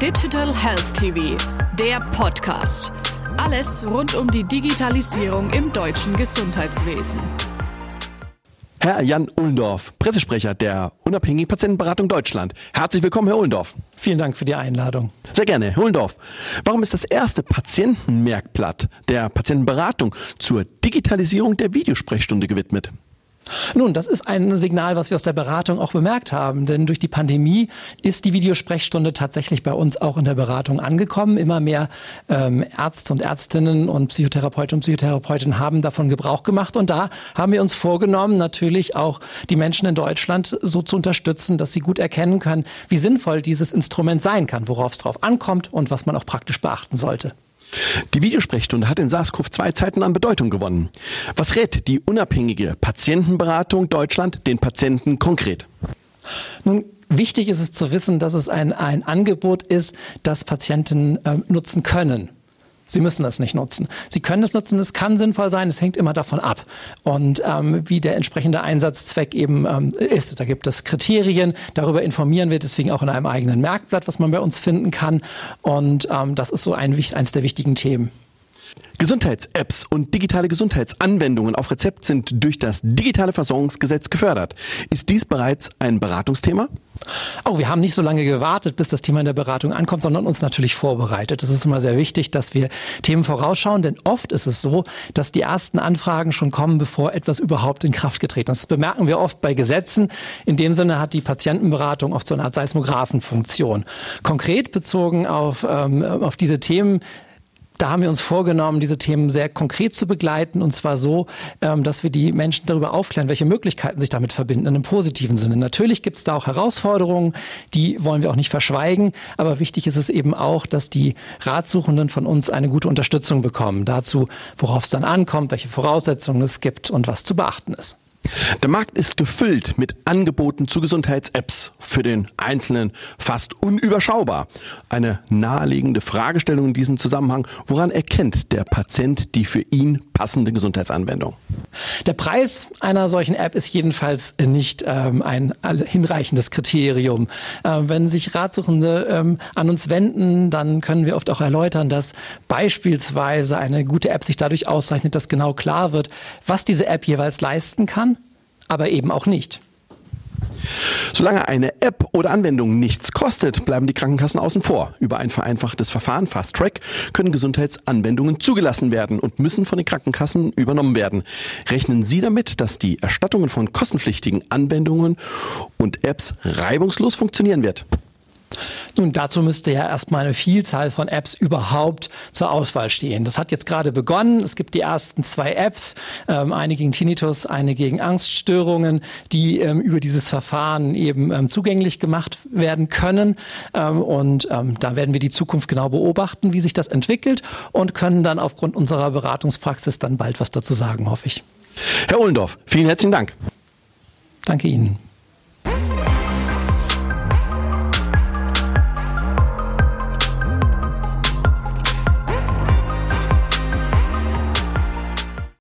Digital Health TV, der Podcast. Alles rund um die Digitalisierung im deutschen Gesundheitswesen. Herr Jan Ullendorf, Pressesprecher der Unabhängigen Patientenberatung Deutschland. Herzlich willkommen, Herr Ullendorf. Vielen Dank für die Einladung. Sehr gerne, Herr Ullendorf. Warum ist das erste Patientenmerkblatt der Patientenberatung zur Digitalisierung der Videosprechstunde gewidmet? Nun, das ist ein Signal, was wir aus der Beratung auch bemerkt haben, denn durch die Pandemie ist die Videosprechstunde tatsächlich bei uns auch in der Beratung angekommen. Immer mehr ähm, Ärzte und Ärztinnen und Psychotherapeuten und Psychotherapeutinnen haben davon Gebrauch gemacht und da haben wir uns vorgenommen, natürlich auch die Menschen in Deutschland so zu unterstützen, dass sie gut erkennen können, wie sinnvoll dieses Instrument sein kann, worauf es drauf ankommt und was man auch praktisch beachten sollte. Die Videosprechstunde hat in SARS-CoV-2-Zeiten an Bedeutung gewonnen. Was rät die unabhängige Patientenberatung Deutschland den Patienten konkret? Nun, wichtig ist es zu wissen, dass es ein, ein Angebot ist, das Patienten äh, nutzen können. Sie müssen das nicht nutzen. Sie können es nutzen, es kann sinnvoll sein, es hängt immer davon ab. Und ähm, wie der entsprechende Einsatzzweck eben ähm, ist. Da gibt es Kriterien, darüber informieren wir deswegen auch in einem eigenen Merkblatt, was man bei uns finden kann. Und ähm, das ist so ein, eins der wichtigen Themen. Gesundheits-Apps und digitale Gesundheitsanwendungen auf Rezept sind durch das digitale Versorgungsgesetz gefördert. Ist dies bereits ein Beratungsthema? Oh, wir haben nicht so lange gewartet, bis das Thema in der Beratung ankommt, sondern uns natürlich vorbereitet. Es ist immer sehr wichtig, dass wir Themen vorausschauen, denn oft ist es so, dass die ersten Anfragen schon kommen, bevor etwas überhaupt in Kraft getreten ist. Das bemerken wir oft bei Gesetzen. In dem Sinne hat die Patientenberatung oft so eine Art Seismographenfunktion. Konkret bezogen auf, ähm, auf diese Themen da haben wir uns vorgenommen, diese Themen sehr konkret zu begleiten und zwar so, ähm, dass wir die Menschen darüber aufklären, welche Möglichkeiten sich damit verbinden, in einem positiven Sinne. Natürlich gibt es da auch Herausforderungen, die wollen wir auch nicht verschweigen, aber wichtig ist es eben auch, dass die Ratsuchenden von uns eine gute Unterstützung bekommen dazu, worauf es dann ankommt, welche Voraussetzungen es gibt und was zu beachten ist. Der Markt ist gefüllt mit Angeboten zu Gesundheits-Apps, für den Einzelnen fast unüberschaubar. Eine naheliegende Fragestellung in diesem Zusammenhang, woran erkennt der Patient die für ihn passende Gesundheitsanwendung? Der Preis einer solchen App ist jedenfalls nicht ähm, ein hinreichendes Kriterium. Äh, wenn sich Ratsuchende ähm, an uns wenden, dann können wir oft auch erläutern, dass beispielsweise eine gute App sich dadurch auszeichnet, dass genau klar wird, was diese App jeweils leisten kann aber eben auch nicht. Solange eine App oder Anwendung nichts kostet, bleiben die Krankenkassen außen vor. Über ein vereinfachtes Verfahren Fast Track können Gesundheitsanwendungen zugelassen werden und müssen von den Krankenkassen übernommen werden. Rechnen Sie damit, dass die Erstattungen von kostenpflichtigen Anwendungen und Apps reibungslos funktionieren wird? Nun, dazu müsste ja erstmal eine Vielzahl von Apps überhaupt zur Auswahl stehen. Das hat jetzt gerade begonnen. Es gibt die ersten zwei Apps, ähm, eine gegen Tinnitus, eine gegen Angststörungen, die ähm, über dieses Verfahren eben ähm, zugänglich gemacht werden können. Ähm, und ähm, da werden wir die Zukunft genau beobachten, wie sich das entwickelt und können dann aufgrund unserer Beratungspraxis dann bald was dazu sagen, hoffe ich. Herr Ohlendorf, vielen herzlichen Dank. Danke Ihnen.